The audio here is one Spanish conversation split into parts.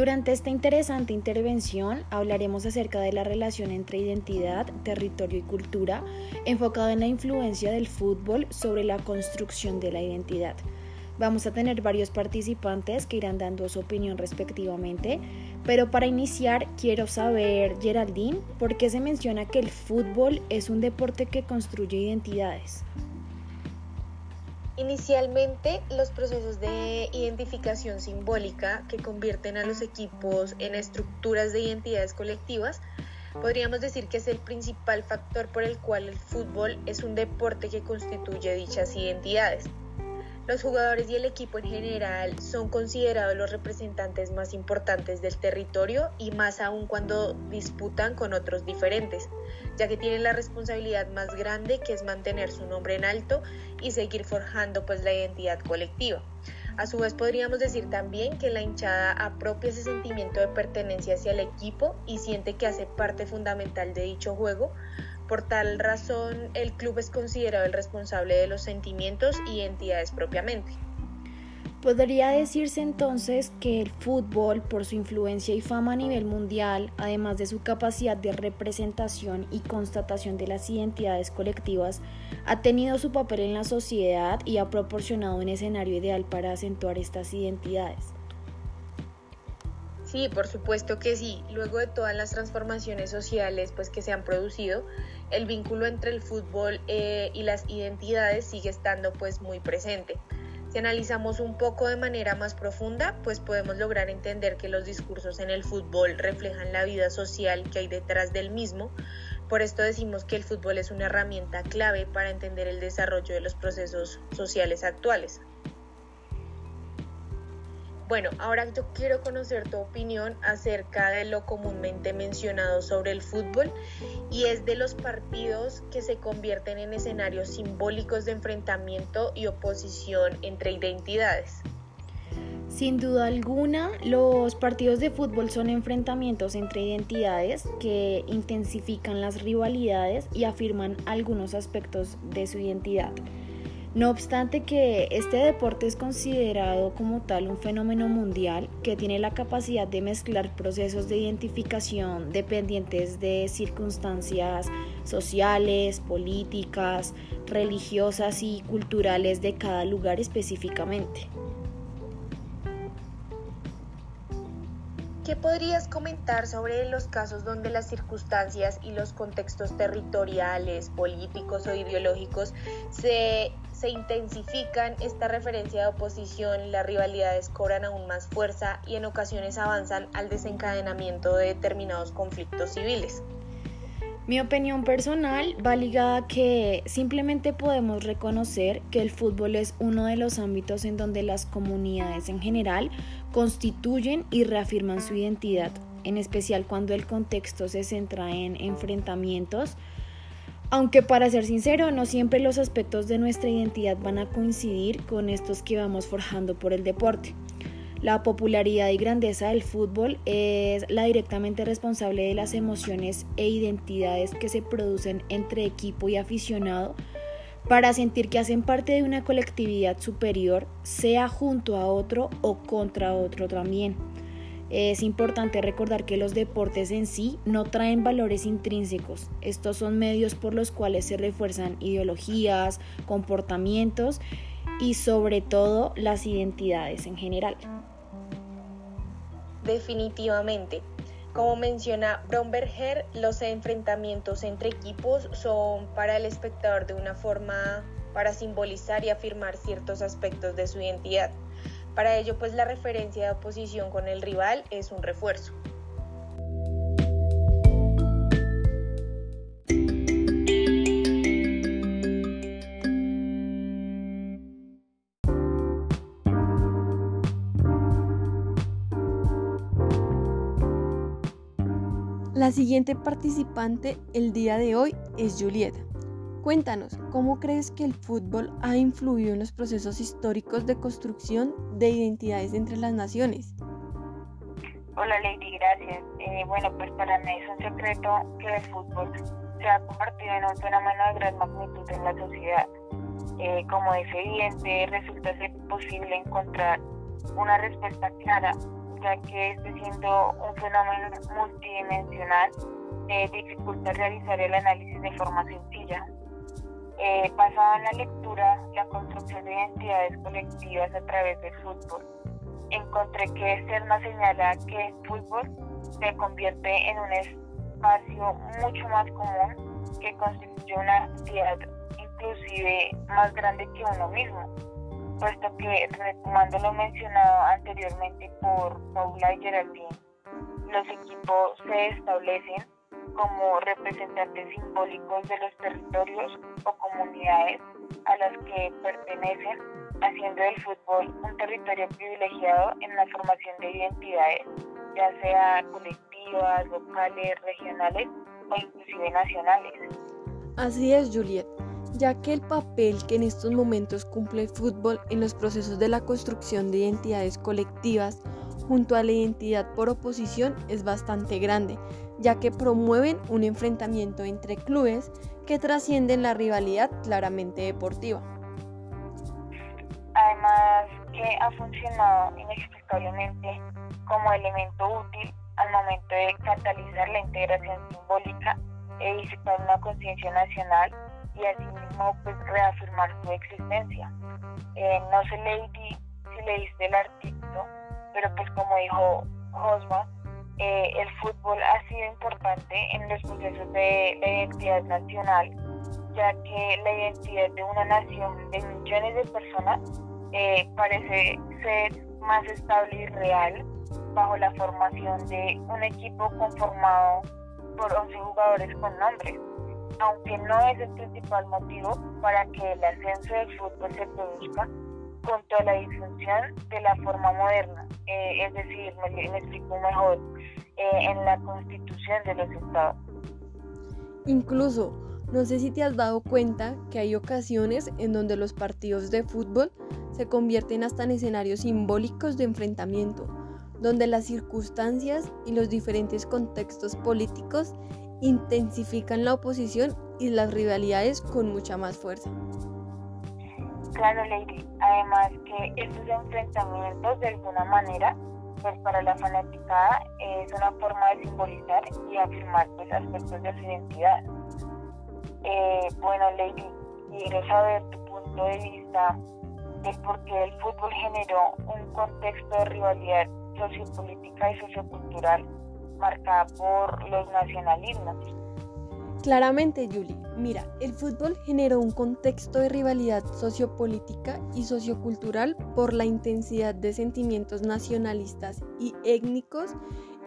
Durante esta interesante intervención hablaremos acerca de la relación entre identidad, territorio y cultura, enfocado en la influencia del fútbol sobre la construcción de la identidad. Vamos a tener varios participantes que irán dando su opinión respectivamente, pero para iniciar quiero saber, Geraldine, ¿por qué se menciona que el fútbol es un deporte que construye identidades? Inicialmente, los procesos de identificación simbólica que convierten a los equipos en estructuras de identidades colectivas, podríamos decir que es el principal factor por el cual el fútbol es un deporte que constituye dichas identidades. Los jugadores y el equipo en general son considerados los representantes más importantes del territorio y más aún cuando disputan con otros diferentes, ya que tienen la responsabilidad más grande que es mantener su nombre en alto y seguir forjando pues la identidad colectiva. A su vez podríamos decir también que la hinchada apropia ese sentimiento de pertenencia hacia el equipo y siente que hace parte fundamental de dicho juego, por tal razón, el club es considerado el responsable de los sentimientos y entidades propiamente. Podría decirse entonces que el fútbol, por su influencia y fama a nivel mundial, además de su capacidad de representación y constatación de las identidades colectivas, ha tenido su papel en la sociedad y ha proporcionado un escenario ideal para acentuar estas identidades. Sí, por supuesto que sí. Luego de todas las transformaciones sociales pues, que se han producido, el vínculo entre el fútbol eh, y las identidades sigue estando pues, muy presente. Si analizamos un poco de manera más profunda, pues podemos lograr entender que los discursos en el fútbol reflejan la vida social que hay detrás del mismo. Por esto decimos que el fútbol es una herramienta clave para entender el desarrollo de los procesos sociales actuales. Bueno, ahora yo quiero conocer tu opinión acerca de lo comúnmente mencionado sobre el fútbol y es de los partidos que se convierten en escenarios simbólicos de enfrentamiento y oposición entre identidades. Sin duda alguna, los partidos de fútbol son enfrentamientos entre identidades que intensifican las rivalidades y afirman algunos aspectos de su identidad. No obstante que este deporte es considerado como tal un fenómeno mundial que tiene la capacidad de mezclar procesos de identificación dependientes de circunstancias sociales, políticas, religiosas y culturales de cada lugar específicamente. ¿Qué podrías comentar sobre los casos donde las circunstancias y los contextos territoriales, políticos o ideológicos se se intensifican esta referencia de oposición las rivalidades cobran aún más fuerza y en ocasiones avanzan al desencadenamiento de determinados conflictos civiles. Mi opinión personal va ligada a que simplemente podemos reconocer que el fútbol es uno de los ámbitos en donde las comunidades en general constituyen y reafirman su identidad, en especial cuando el contexto se centra en enfrentamientos, aunque para ser sincero, no siempre los aspectos de nuestra identidad van a coincidir con estos que vamos forjando por el deporte. La popularidad y grandeza del fútbol es la directamente responsable de las emociones e identidades que se producen entre equipo y aficionado para sentir que hacen parte de una colectividad superior, sea junto a otro o contra otro también. Es importante recordar que los deportes en sí no traen valores intrínsecos. Estos son medios por los cuales se refuerzan ideologías, comportamientos y sobre todo las identidades en general. Definitivamente. Como menciona Bromberger, los enfrentamientos entre equipos son para el espectador de una forma para simbolizar y afirmar ciertos aspectos de su identidad. Para ello, pues la referencia de oposición con el rival es un refuerzo. La siguiente participante el día de hoy es Julieta. Cuéntanos, ¿cómo crees que el fútbol ha influido en los procesos históricos de construcción de identidades entre las naciones? Hola Lady, gracias. Eh, bueno, pues para mí es un secreto que el fútbol se ha convertido en un fenómeno de gran magnitud en la sociedad. Eh, como es evidente, resulta ser posible encontrar una respuesta clara ya que este siendo un fenómeno multidimensional, eh, dificulta realizar el análisis de forma sencilla. Eh, en la lectura, la construcción de identidades colectivas a través del fútbol. Encontré que Serna señala que el fútbol se convierte en un espacio mucho más común que constituye una entidad inclusive más grande que uno mismo, puesto que, retomando lo mencionado anteriormente por Paula y Geraldine, los equipos se establecen como representantes simbólicos de los territorios o comunidades a las que pertenecen, haciendo del fútbol un territorio privilegiado en la formación de identidades, ya sea colectivas, locales, regionales o inclusive nacionales. Así es, Juliet, ya que el papel que en estos momentos cumple el fútbol en los procesos de la construcción de identidades colectivas junto a la identidad por oposición es bastante grande, ya que promueven un enfrentamiento entre clubes que trascienden la rivalidad claramente deportiva. Además que ha funcionado inexplicablemente como elemento útil al momento de catalizar la integración simbólica e disipar una conciencia nacional y asimismo pues reafirmar su existencia. Eh, no sé Lady si leíste el artículo, pero pues como dijo Josma, eh, el fútbol ha sido importante en los procesos de la identidad nacional, ya que la identidad de una nación de millones de personas eh, parece ser más estable y real bajo la formación de un equipo conformado por 11 jugadores con nombres, aunque no es el principal motivo para que el ascenso del fútbol se produzca junto a la disfunción de la forma moderna, eh, es decir, me, explico mejor, eh, en la constitución de los estados. Incluso, no sé si te has dado cuenta que hay ocasiones en donde los partidos de fútbol se convierten hasta en escenarios simbólicos de enfrentamiento, donde las circunstancias y los diferentes contextos políticos intensifican la oposición y las rivalidades con mucha más fuerza. Claro, Lady. Además que estos enfrentamientos de alguna manera, pues para la fanaticada es una forma de simbolizar y afirmar pues, aspectos de su identidad. Eh, bueno, Lady, quiero saber tu punto de vista de por qué el fútbol generó un contexto de rivalidad sociopolítica y sociocultural marcada por los nacionalismos. Claramente, Julie. Mira, el fútbol generó un contexto de rivalidad sociopolítica y sociocultural por la intensidad de sentimientos nacionalistas y étnicos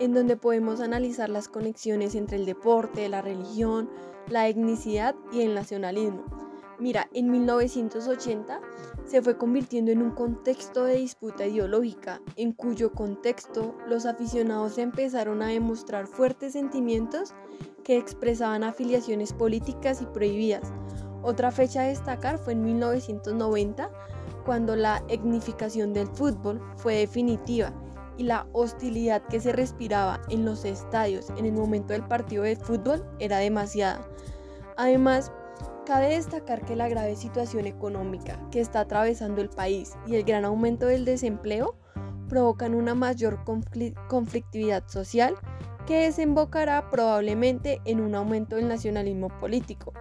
en donde podemos analizar las conexiones entre el deporte, la religión, la etnicidad y el nacionalismo. Mira, en 1980 se fue convirtiendo en un contexto de disputa ideológica, en cuyo contexto los aficionados empezaron a demostrar fuertes sentimientos que expresaban afiliaciones políticas y prohibidas. Otra fecha a destacar fue en 1990, cuando la etnificación del fútbol fue definitiva y la hostilidad que se respiraba en los estadios en el momento del partido de fútbol era demasiada. Además, Cabe destacar que la grave situación económica que está atravesando el país y el gran aumento del desempleo provocan una mayor conflictividad social que desembocará probablemente en un aumento del nacionalismo político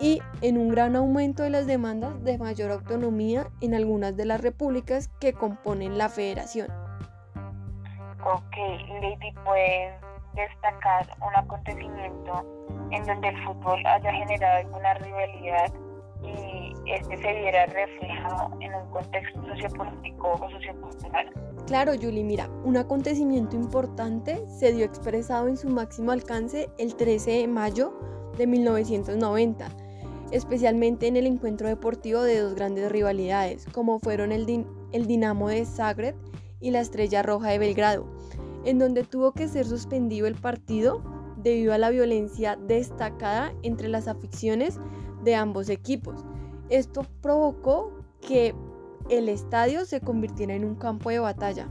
y en un gran aumento de las demandas de mayor autonomía en algunas de las repúblicas que componen la federación. Ok, Lady, pues destacar un acontecimiento en donde el fútbol haya generado alguna rivalidad y este se viera reflejado en un contexto sociopolítico o sociocultural. Claro, Julie, mira, un acontecimiento importante se dio expresado en su máximo alcance el 13 de mayo de 1990, especialmente en el encuentro deportivo de dos grandes rivalidades, como fueron el, el Dinamo de Zagreb y la Estrella Roja de Belgrado en donde tuvo que ser suspendido el partido debido a la violencia destacada entre las aficiones de ambos equipos. Esto provocó que el estadio se convirtiera en un campo de batalla.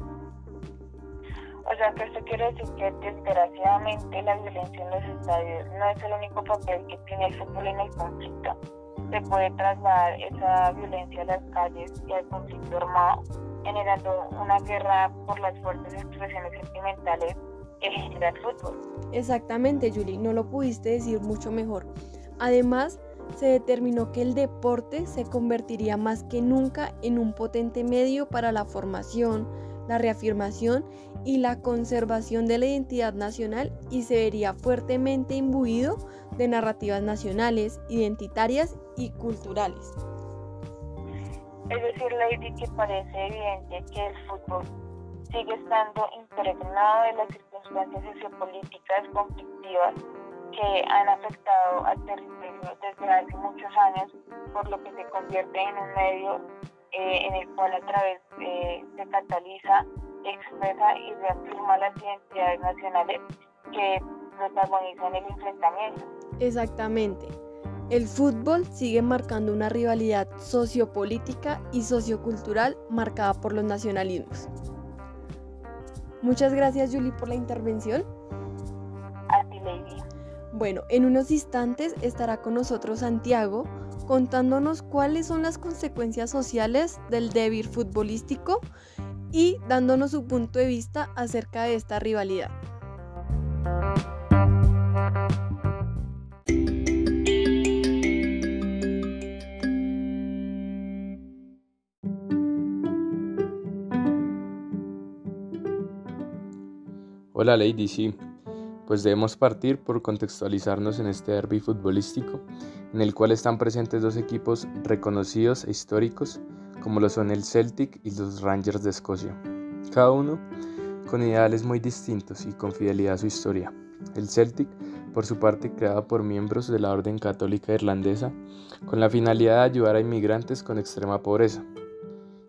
O sea que esto quiere decir que desgraciadamente la violencia en los estadios no es el único papel que tiene el fútbol en el conflicto, se puede trasladar esa violencia a las calles y al conflicto armado, generando una guerra por las fuertes expresiones sentimentales que genera el fútbol. Exactamente, Julie, no lo pudiste decir mucho mejor. Además, se determinó que el deporte se convertiría más que nunca en un potente medio para la formación, la reafirmación y la conservación de la identidad nacional y se vería fuertemente imbuido de narrativas nacionales, identitarias y culturales. Es decir, Lady, que parece evidente que el fútbol sigue estando impregnado de las circunstancias sociopolíticas conflictivas que han afectado al territorio desde hace muchos años, por lo que se convierte en un medio eh, en el cual a través eh, se cataliza, expresa y reafirma las identidades nacionales que protagonizan el enfrentamiento. Exactamente. El fútbol sigue marcando una rivalidad sociopolítica y sociocultural marcada por los nacionalismos. Muchas gracias Julie por la intervención. A ti, Lady. Bueno, en unos instantes estará con nosotros Santiago contándonos cuáles son las consecuencias sociales del débil futbolístico y dándonos su punto de vista acerca de esta rivalidad. Hola Lady, sí, pues debemos partir por contextualizarnos en este derby futbolístico, en el cual están presentes dos equipos reconocidos e históricos, como lo son el Celtic y los Rangers de Escocia, cada uno con ideales muy distintos y con fidelidad a su historia. El Celtic, por su parte, creado por miembros de la Orden Católica Irlandesa, con la finalidad de ayudar a inmigrantes con extrema pobreza.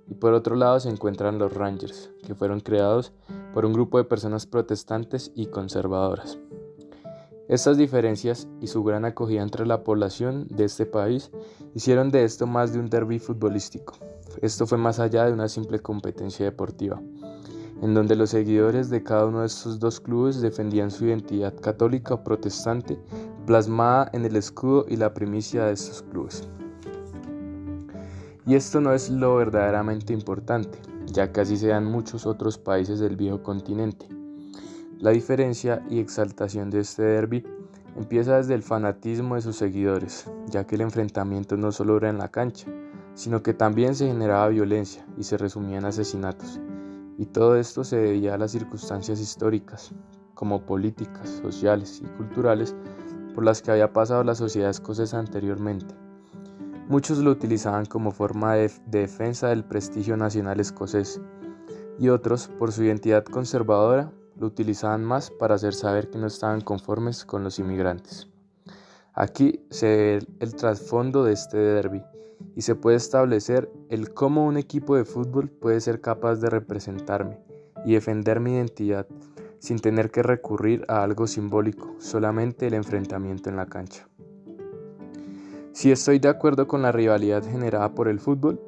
Y por otro lado se encuentran los Rangers, que fueron creados por un grupo de personas protestantes y conservadoras. Estas diferencias y su gran acogida entre la población de este país hicieron de esto más de un derby futbolístico. Esto fue más allá de una simple competencia deportiva, en donde los seguidores de cada uno de estos dos clubes defendían su identidad católica o protestante plasmada en el escudo y la primicia de estos clubes. Y esto no es lo verdaderamente importante, ya así se dan muchos otros países del viejo continente. La diferencia y exaltación de este derby empieza desde el fanatismo de sus seguidores, ya que el enfrentamiento no solo era en la cancha, sino que también se generaba violencia y se resumía en asesinatos. Y todo esto se debía a las circunstancias históricas, como políticas, sociales y culturales, por las que había pasado la sociedad escocesa anteriormente. Muchos lo utilizaban como forma de, defensa del prestigio nacional escocés y otros, por su identidad conservadora, lo utilizaban más para hacer saber que no estaban conformes con los inmigrantes. Aquí se ve el trasfondo de este derby y se puede establecer el cómo un equipo de fútbol puede ser capaz de representarme y defender mi identidad sin tener que recurrir a algo simbólico, solamente el enfrentamiento en la cancha. Si estoy de acuerdo con la rivalidad generada por el fútbol,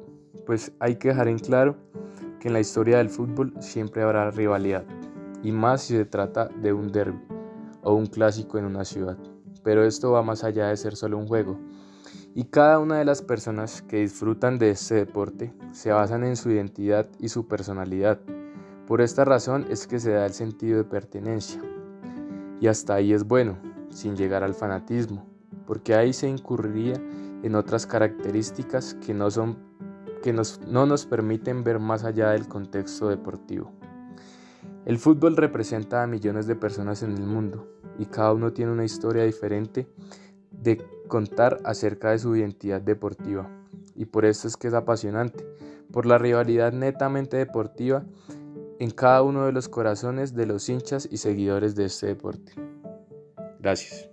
pues hay que dejar en claro que en la historia del fútbol siempre habrá rivalidad, y más si se trata de un derby o un clásico en una ciudad. Pero esto va más allá de ser solo un juego, y cada una de las personas que disfrutan de este deporte se basan en su identidad y su personalidad. Por esta razón es que se da el sentido de pertenencia. Y hasta ahí es bueno, sin llegar al fanatismo, porque ahí se incurriría en otras características que no, son, que no nos permiten ver más allá del contexto deportivo. El fútbol representa a millones de personas en el mundo y cada uno tiene una historia diferente de contar acerca de su identidad deportiva. Y por eso es que es apasionante, por la rivalidad netamente deportiva en cada uno de los corazones de los hinchas y seguidores de este deporte. Gracias.